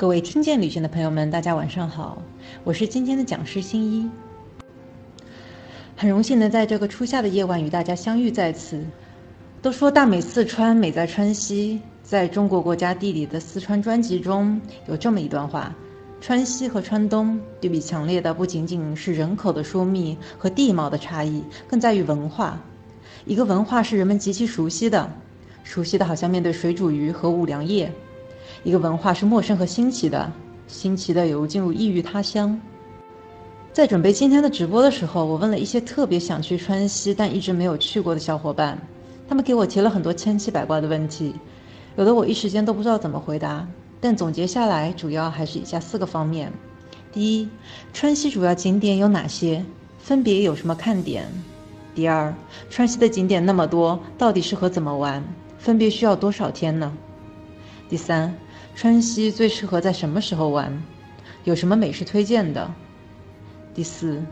各位听见旅行的朋友们，大家晚上好，我是今天的讲师新一。很荣幸能在这个初夏的夜晚与大家相遇在此。都说大美四川，美在川西。在中国国家地理的四川专辑中有这么一段话：川西和川东对比强烈的不仅仅是人口的疏密和地貌的差异，更在于文化。一个文化是人们极其熟悉的，熟悉的好像面对水煮鱼和五粮液。一个文化是陌生和新奇的，新奇的犹如进入异域他乡。在准备今天的直播的时候，我问了一些特别想去川西但一直没有去过的小伙伴，他们给我提了很多千奇百怪的问题，有的我一时间都不知道怎么回答。但总结下来，主要还是以下四个方面：第一，川西主要景点有哪些？分别有什么看点？第二，川西的景点那么多，到底适合怎么玩？分别需要多少天呢？第三。川西最适合在什么时候玩？有什么美食推荐的？第四，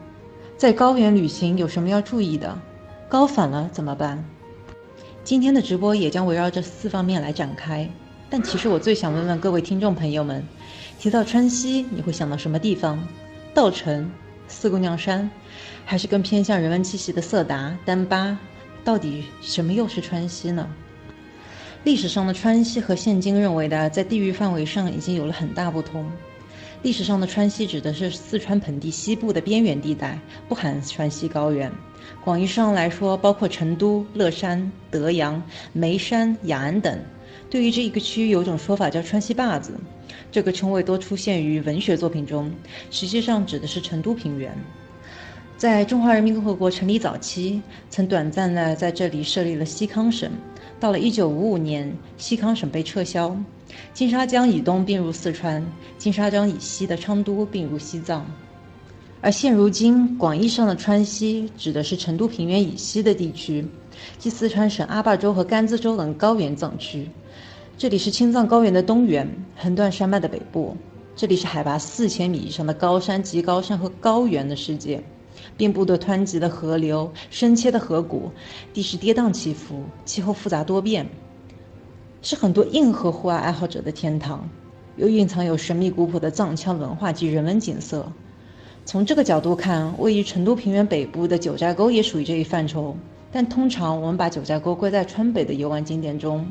在高原旅行有什么要注意的？高反了怎么办？今天的直播也将围绕这四方面来展开。但其实我最想问问各位听众朋友们：提到川西，你会想到什么地方？稻城、四姑娘山，还是更偏向人文气息的色达、丹巴？到底什么又是川西呢？历史上的川西和现今认为的在地域范围上已经有了很大不同。历史上的川西指的是四川盆地西部的边缘地带，不含川西高原。广义上来说，包括成都、乐山、德阳、眉山、雅安等。对于这一个区域，有种说法叫“川西坝子”，这个称谓多出现于文学作品中，实际上指的是成都平原。在中华人民共和国成立早期，曾短暂的在这里设立了西康省。到了1955年，西康省被撤销，金沙江以东并入四川，金沙江以西的昌都并入西藏。而现如今，广义上的川西指的是成都平原以西的地区，即四川省阿坝州和甘孜州等高原藏区。这里是青藏高原的东缘，横断山脉的北部。这里是海拔4000米以上的高山、极高山和高原的世界。遍布的湍急的河流、深切的河谷，地势跌宕起伏，气候复杂多变，是很多硬核户外爱好者的天堂，又蕴藏有神秘古朴的藏羌文化及人文景色。从这个角度看，位于成都平原北部的九寨沟也属于这一范畴。但通常我们把九寨沟归在川北的游玩景点中。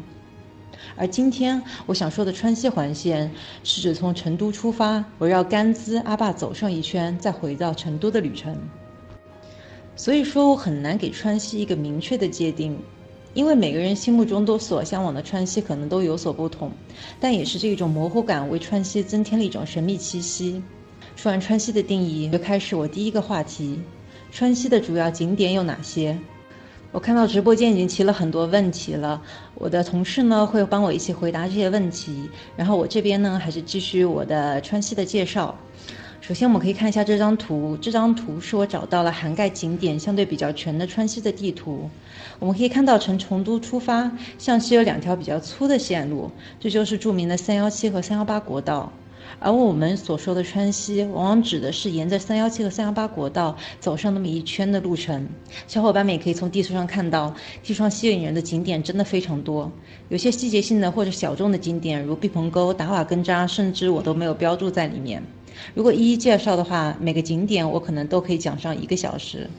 而今天我想说的川西环线，是指从成都出发，围绕甘孜、阿坝走上一圈，再回到成都的旅程。所以说，我很难给川西一个明确的界定，因为每个人心目中都所向往的川西可能都有所不同。但也是这种模糊感，为川西增添了一种神秘气息。说完川西的定义，就开始我第一个话题：川西的主要景点有哪些？我看到直播间已经提了很多问题了，我的同事呢会帮我一起回答这些问题，然后我这边呢还是继续我的川西的介绍。首先我们可以看一下这张图，这张图是我找到了涵盖景点相对比较全的川西的地图。我们可以看到从成都出发，向西有两条比较粗的线路，这就是著名的三幺七和三幺八国道。而我们所说的川西，往往指的是沿着三幺七和三幺八国道走上那么一圈的路程。小伙伴们也可以从地图上看到，地上吸引人的景点真的非常多。有些细节性的或者小众的景点，如毕棚沟、达瓦根扎，甚至我都没有标注在里面。如果一一介绍的话，每个景点我可能都可以讲上一个小时。